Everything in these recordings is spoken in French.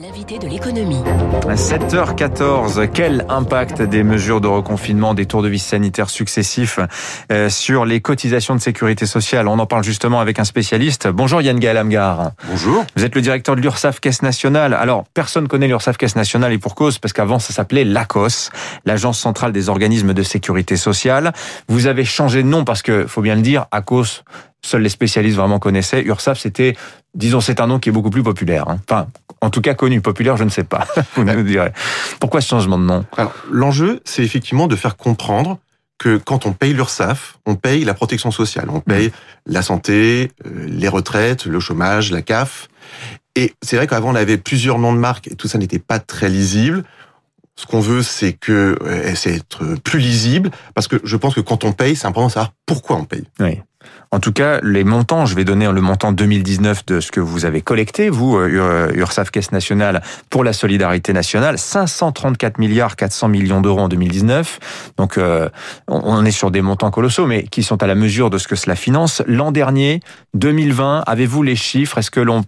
L'invité de l'économie. 7h14, quel impact des mesures de reconfinement, des tours de vis sanitaires successifs euh, sur les cotisations de sécurité sociale? On en parle justement avec un spécialiste. Bonjour Yann Gaël Amgar. Bonjour. Vous êtes le directeur de l'URSSAF Caisse Nationale. Alors, personne connaît l'URSSAF Caisse Nationale et pour cause, parce qu'avant ça s'appelait l'ACOS, l'Agence Centrale des Organismes de Sécurité Sociale. Vous avez changé de nom parce que, faut bien le dire, ACOS, seuls les spécialistes vraiment connaissaient. URSAF, c'était, disons, c'est un nom qui est beaucoup plus populaire. Hein. Enfin, en tout cas connu, populaire, je ne sais pas. Vous nous direz. Pourquoi ce changement de nom? L'enjeu, c'est effectivement de faire comprendre que quand on paye l'URSSAF, on paye la protection sociale, on paye la santé, euh, les retraites, le chômage, la CAF. Et c'est vrai qu'avant, on avait plusieurs noms de marques et tout ça n'était pas très lisible. Ce qu'on veut, c'est que euh, c'est être plus lisible, parce que je pense que quand on paye, c'est important de savoir pourquoi on paye. Oui. En tout cas, les montants, je vais donner le montant 2019 de ce que vous avez collecté, vous, euh, URSAF Caisse Nationale, pour la solidarité nationale, 534 milliards 400 millions d'euros en 2019. Donc, euh, on est sur des montants colossaux, mais qui sont à la mesure de ce que cela finance. L'an dernier, 2020, avez-vous les chiffres? Est-ce que l'on,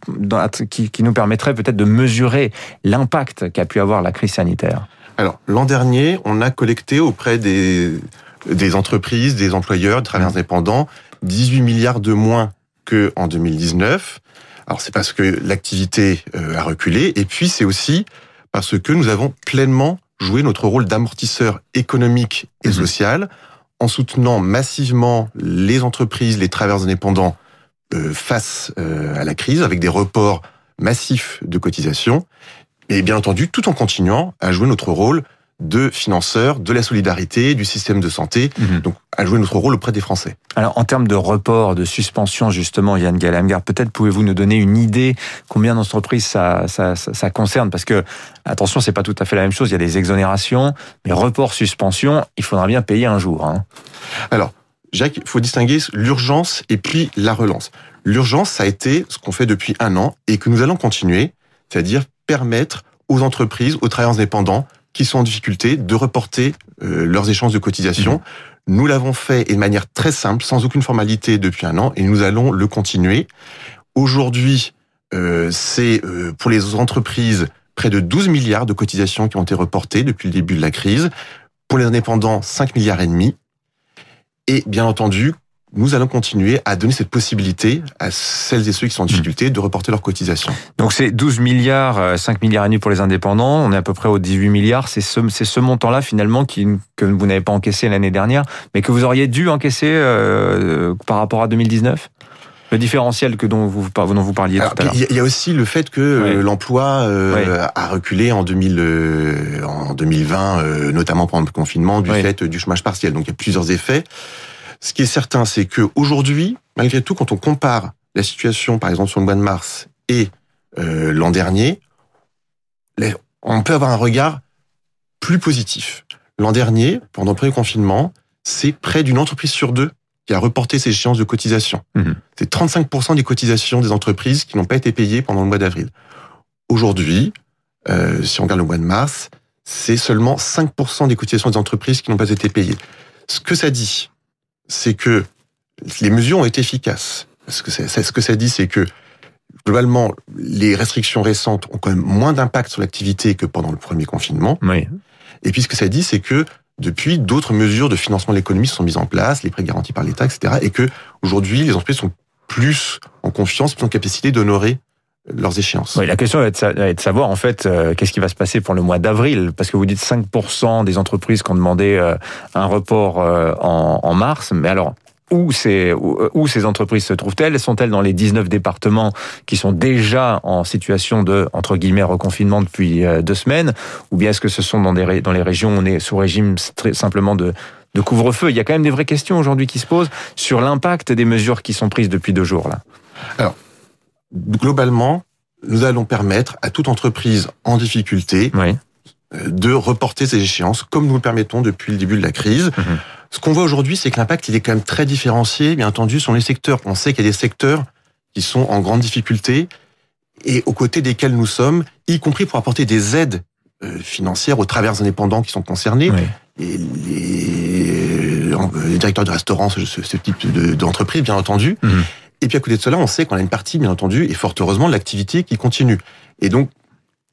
qui, qui nous permettrait peut-être de mesurer l'impact qu'a pu avoir la crise sanitaire? Alors, l'an dernier, on a collecté auprès des des entreprises, des employeurs, des travailleurs mmh. indépendants, 18 milliards de moins que en 2019. Alors c'est parce que l'activité euh, a reculé et puis c'est aussi parce que nous avons pleinement joué notre rôle d'amortisseur économique et mmh. social en soutenant massivement les entreprises, les travailleurs indépendants euh, face euh, à la crise avec des reports massifs de cotisations et bien entendu tout en continuant à jouer notre rôle de financeurs, de la solidarité, du système de santé, mhm. donc à jouer notre rôle auprès des Français. Alors en termes de report, de suspension justement, Yann Galamgar, peut-être pouvez-vous nous donner une idée combien d'entreprises ça, ça, ça, concerne? Parce que, attention, c'est pas tout à fait la même chose, il y a des exonérations, mais report, suspension, il faudra bien payer un jour. Hein. Alors, Jacques, il faut distinguer l'urgence et puis la relance. L'urgence, ça a été ce qu'on fait depuis un an et que nous allons continuer, c'est-à-dire permettre aux entreprises, aux travailleurs indépendants, qui sont en difficulté de reporter euh, leurs échanges de cotisation. Mmh. Nous l'avons fait et de manière très simple, sans aucune formalité depuis un an, et nous allons le continuer. Aujourd'hui, euh, c'est euh, pour les entreprises près de 12 milliards de cotisations qui ont été reportées depuis le début de la crise. Pour les indépendants, 5 milliards et demi. Et bien entendu, nous allons continuer à donner cette possibilité à celles et ceux qui sont en difficulté de reporter leurs cotisations. Donc c'est 12 milliards, 5 euh, milliards et demi pour les indépendants, on est à peu près aux 18 milliards, c'est ce, montant-là finalement qui, que vous n'avez pas encaissé l'année dernière, mais que vous auriez dû encaisser euh, par rapport à 2019 le différentiel que dont vous, dont vous parliez tout à l'heure. Il y a aussi le fait que euh, l'emploi euh, a reculé en, 2000, en 2020, notamment pendant le confinement, du fait du chômage partiel. Donc il y a plusieurs effets. Ce qui est certain, c'est que aujourd'hui, malgré tout, quand on compare la situation, par exemple, sur le mois de mars et euh, l'an dernier, on peut avoir un regard plus positif. L'an dernier, pendant le premier confinement, c'est près d'une entreprise sur deux qui a reporté ses échéances de cotisation. Mmh. C'est 35% des cotisations des entreprises qui n'ont pas été payées pendant le mois d'avril. Aujourd'hui, euh, si on regarde le mois de mars, c'est seulement 5% des cotisations des entreprises qui n'ont pas été payées. Ce que ça dit, c'est que les mesures ont été efficaces. Ce que, ce que ça dit, c'est que globalement, les restrictions récentes ont quand même moins d'impact sur l'activité que pendant le premier confinement. Oui. Et puis ce que ça dit, c'est que depuis, d'autres mesures de financement de l'économie sont mises en place, les prêts garantis par l'État, etc. Et que aujourd'hui, les entreprises sont plus en confiance, plus en capacité d'honorer leurs échéances. Oui, la question est de savoir en fait euh, qu'est-ce qui va se passer pour le mois d'avril, parce que vous dites 5% des entreprises qui ont demandé euh, un report euh, en, en, mars, mais alors où ces, où ces entreprises se trouvent-elles? Sont-elles dans les 19 départements qui sont déjà en situation de, entre guillemets, reconfinement depuis deux semaines? Ou bien est-ce que ce sont dans, des, dans les régions où on est sous régime très simplement de, de couvre-feu? Il y a quand même des vraies questions aujourd'hui qui se posent sur l'impact des mesures qui sont prises depuis deux jours. là. Alors, globalement, nous allons permettre à toute entreprise en difficulté euh, de reporter ses échéances, comme nous le permettons depuis le début de la crise. Mhm. Ce qu'on voit aujourd'hui, c'est que l'impact, il est quand même très différencié, bien entendu, sur les secteurs. On sait qu'il y a des secteurs qui sont en grande difficulté et aux côtés desquels nous sommes, y compris pour apporter des aides euh, financières aux travers indépendants qui sont concernés. Et les, directeurs de restaurants, ce, type d'entreprise, bien entendu. Mhm. Et puis à côté de cela, on sait qu'on a une partie, bien entendu, et fort heureusement, de l'activité qui continue. Et donc,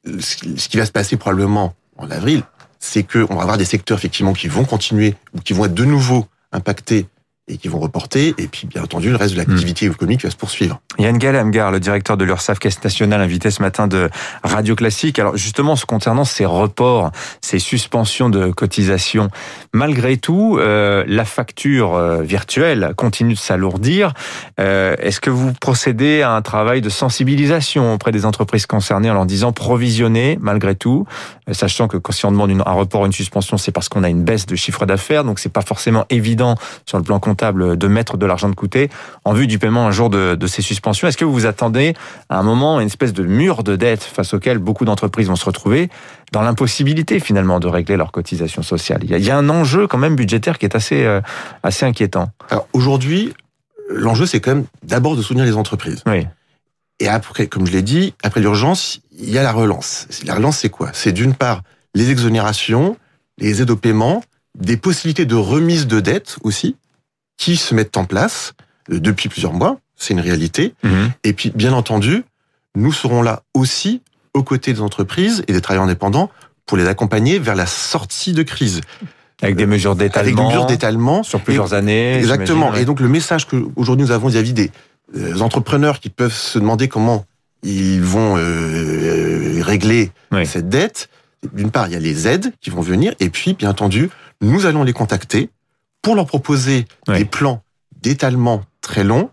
ce qui va se passer probablement en avril, c'est qu'on va avoir des secteurs effectivement qui vont continuer ou qui vont être de nouveau impactés et qui vont reporter. Et puis, bien entendu, le reste de l'activité hmm. économique va se poursuivre. Yann Galamgar, le directeur de l'URSAF Caisse nationale, invité ce matin de Radio Classique. Alors, justement, ce concernant ces reports, ces suspensions de cotisation, malgré tout, euh, la facture euh, virtuelle continue de s'alourdir. Euh, Est-ce que vous procédez à un travail de sensibilisation auprès des entreprises concernées en leur disant provisionner, malgré tout, sachant que si on demande un report, une suspension, c'est parce qu'on a une baisse de chiffre d'affaires, donc c'est pas forcément évident sur le plan comptable de mettre de l'argent de côté en vue du paiement un jour de, ces suspensions. Est-ce que vous vous attendez à un moment à une espèce de mur de dette face auquel beaucoup d'entreprises vont se retrouver dans l'impossibilité finalement de régler leurs cotisations sociales? Il y, a, un enjeu quand même budgétaire qui est assez, euh, assez inquiétant. Alors aujourd'hui, l'enjeu c'est quand même d'abord de soutenir les entreprises. Oui. Et après, comme je l'ai dit, après l'urgence, il y a la relance. La relance, c'est quoi? C'est d'une part les exonérations, les aides au paiement, des possibilités de remise de dette aussi qui se mettent en place euh, depuis plusieurs mois, c'est une réalité. Mhm. Et puis, bien entendu, nous serons là aussi aux côtés des entreprises et des travailleurs indépendants pour les accompagner vers la sortie de crise. Avec des mesures d'étalement. Avec des mesures d'étalement. Sur plusieurs années. Exactement. Et donc, le message que aujourd'hui nous avons vis-à-vis des euh, entrepreneurs qui peuvent se demander comment ils vont euh, régler cette dette, d'une part, il y a les aides qui vont venir, et puis, bien entendu, nous allons les contacter pour leur proposer des plans d'étalement très longs,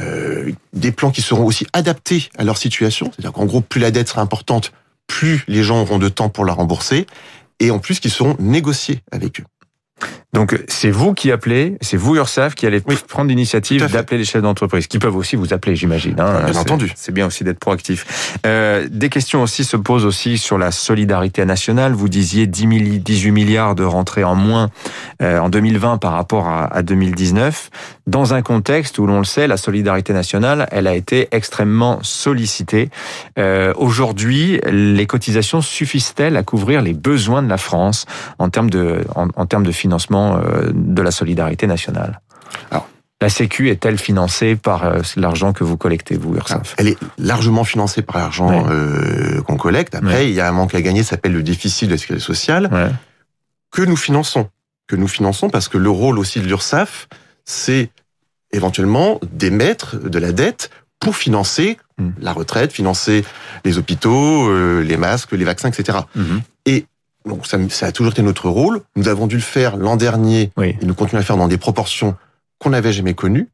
euh, des plans qui seront aussi adaptés à leur situation. C'est-à-dire qu'en gros, plus la dette sera importante, plus les gens auront de temps pour la rembourser, et en plus qui seront négociés avec eux. Donc c'est vous qui appelez, c'est vous URSAF qui allez prendre l'initiative d'appeler les chefs d'entreprise, qui peuvent aussi vous appeler, j'imagine. Hein, bien entendu. C'est bien aussi d'être proactif. Euh, des questions aussi se posent aussi sur la solidarité nationale. Vous disiez 10 18 milliards de rentrées en moins euh, en 2020 par rapport à, à 2019, dans un contexte où l'on le sait, la solidarité nationale, elle a été extrêmement sollicitée. Euh, Aujourd'hui, les cotisations suffisent-elles à couvrir les besoins de la France en termes de, en, en termes de financement euh, de la solidarité nationale. Alors, la Sécu est-elle financée par euh, l'argent que vous collectez, vous, URSAF Elle est largement financée par l'argent euh, qu'on collecte. Après, il y a un manque à gagner, ça s'appelle le déficit de la sécurité sociale, que nous finançons. Que nous finançons parce que le rôle aussi de l'URSSAF, c'est éventuellement d'émettre de la dette pour financer hmm. la retraite, financer les hôpitaux, les masques, les vaccins, etc. Donc ça, ça, a toujours été notre rôle. Nous avons dû le faire l'an dernier et nous continuons à le faire dans des proportions qu'on n'avait jamais connues.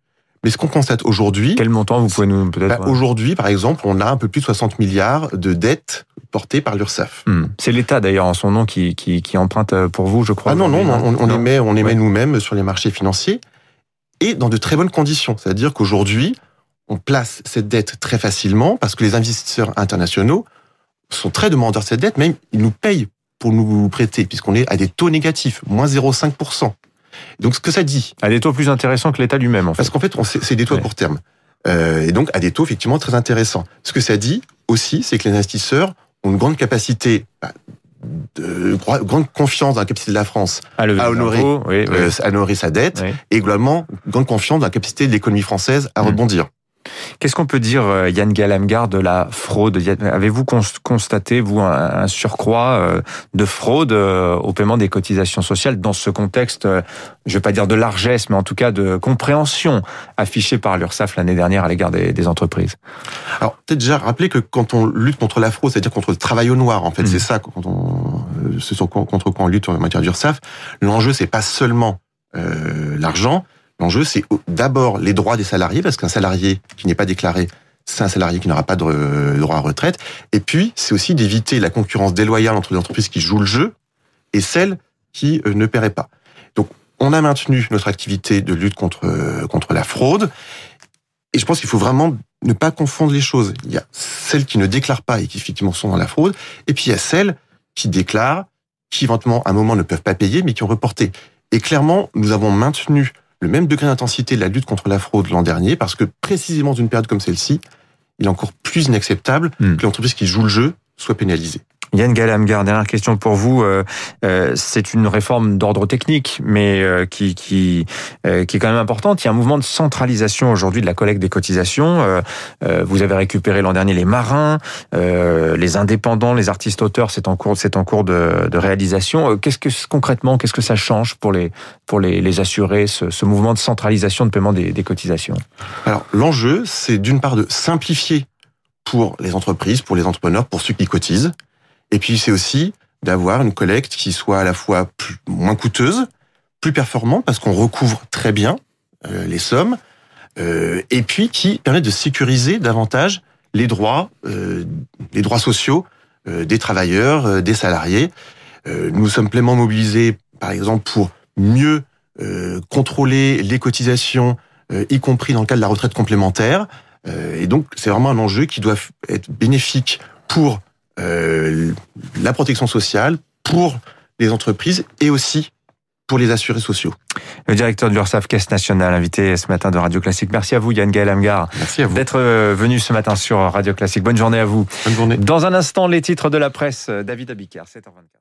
Mais ce qu'on constate aujourd'hui... Quel montant vous pouvez nous peut-être... Bah, aujourd'hui, par exemple, on a un peu plus de 60 milliards de dettes portées par l'URSSAF. Hmm. C'est l'État d'ailleurs en son nom qui, qui, qui, emprunte pour vous, je crois. Ah non, non, on, on émet, on émet nous-mêmes sur les marchés financiers et dans de très bonnes conditions. C'est-à-dire qu'aujourd'hui, on place cette dette très facilement parce que les investisseurs internationaux sont très demandeurs de cette dette, même ils nous payent pour nous prêter, puisqu'on est à des taux négatifs, moins 0,5%. Donc ce que ça dit... À des taux plus intéressants que l'État lui-même, en fait. Parce qu'en fait, c'est des taux à court terme. Euh, et donc à des taux effectivement très intéressants. Ce que ça dit aussi, c'est que les investisseurs ont une grande capacité bah, de grande confiance dans la capacité de la France à, honorer, euh, à honorer sa dette et globalement grande confiance dans la capacité de l'économie française à mmh. Qu'est-ce qu'on peut dire, euh, Yann Galamgar, de la fraude? Avez-vous constaté, vous, un surcroît euh, de fraude euh, au paiement des cotisations sociales dans ce contexte, je ne vais pas dire de largesse, mais en tout cas de compréhension affichée par l'URSSAF l'année dernière à l'égard des, entreprises? Alors, peut-être déjà rappeler que quand on lutte contre la fraude, c'est-à-dire contre le travail au noir, en fait, c'est mmh. ça, quand on, ce contre quoi on lutte en matière d'URSSAF, l'enjeu, c'est pas seulement l'argent, L'enjeu, c'est d'abord les droits des salariés, parce qu'un salarié qui n'est pas déclaré, c'est un salarié qui n'aura pas de droit à retraite. Et puis, c'est aussi d'éviter la concurrence déloyale entre les entreprises qui jouent le jeu et celles qui euh, ne paieraient pas. Donc, on a maintenu notre activité de lutte contre, euh, contre la fraude. Et je pense qu'il faut vraiment ne pas confondre les choses. Il y a celles qui ne déclarent pas et qui effectivement sont dans la fraude, et puis il y a celles qui déclarent, qui éventuellement à un moment ne peuvent pas payer, mais qui ont reporté. Et clairement, nous avons maintenu le même degré d'intensité de la lutte contre la fraude l'an dernier, parce que précisément dans une période comme celle-ci, il est encore plus inacceptable hmm. que l'entreprise qui joue le jeu soit pénalisée. Yann Galamgar, dernière question pour vous. Euh, euh, c'est une réforme d'ordre technique, mais euh, qui qui qui est quand même importante. Il y a un mouvement de centralisation aujourd'hui de la collecte des cotisations. vous avez récupéré l'an dernier les marins, les indépendants, les artistes auteurs. C'est en cours, c'est en cours de, de réalisation. Qu'est-ce que concrètement, qu'est-ce que ça change pour les pour les, les assurés ce, ce, mouvement de centralisation de paiement des, des cotisations? Alors l'enjeu, c'est d'une part de simplifier pour les entreprises, pour les entrepreneurs, pour ceux qui cotisent. Et puis c'est aussi d'avoir une collecte qui soit à la fois moins coûteuse, plus performante parce qu'on recouvre très bien euh, les sommes, euh, et puis qui permet de sécuriser davantage les droits, euh, les droits sociaux euh, des travailleurs, euh, des salariés. Euh, nous sommes pleinement mobilisés, par exemple, pour mieux contrôler les cotisations, y compris dans le cas de la retraite complémentaire. et donc, c'est vraiment un enjeu qui doit être bénéfique pour la protection sociale pour les entreprises et aussi pour les assurés sociaux. Le directeur de l'URSSAF Caisse Nationale, invité ce matin de Radio Classique. Merci à vous, Yann Gaël Amgar. Merci à vous. D'être euh, venu ce matin sur Radio Classique. Bonne journée à vous. Bonne journée. Dans un instant, les titres de la presse, David Abicard, 7h24.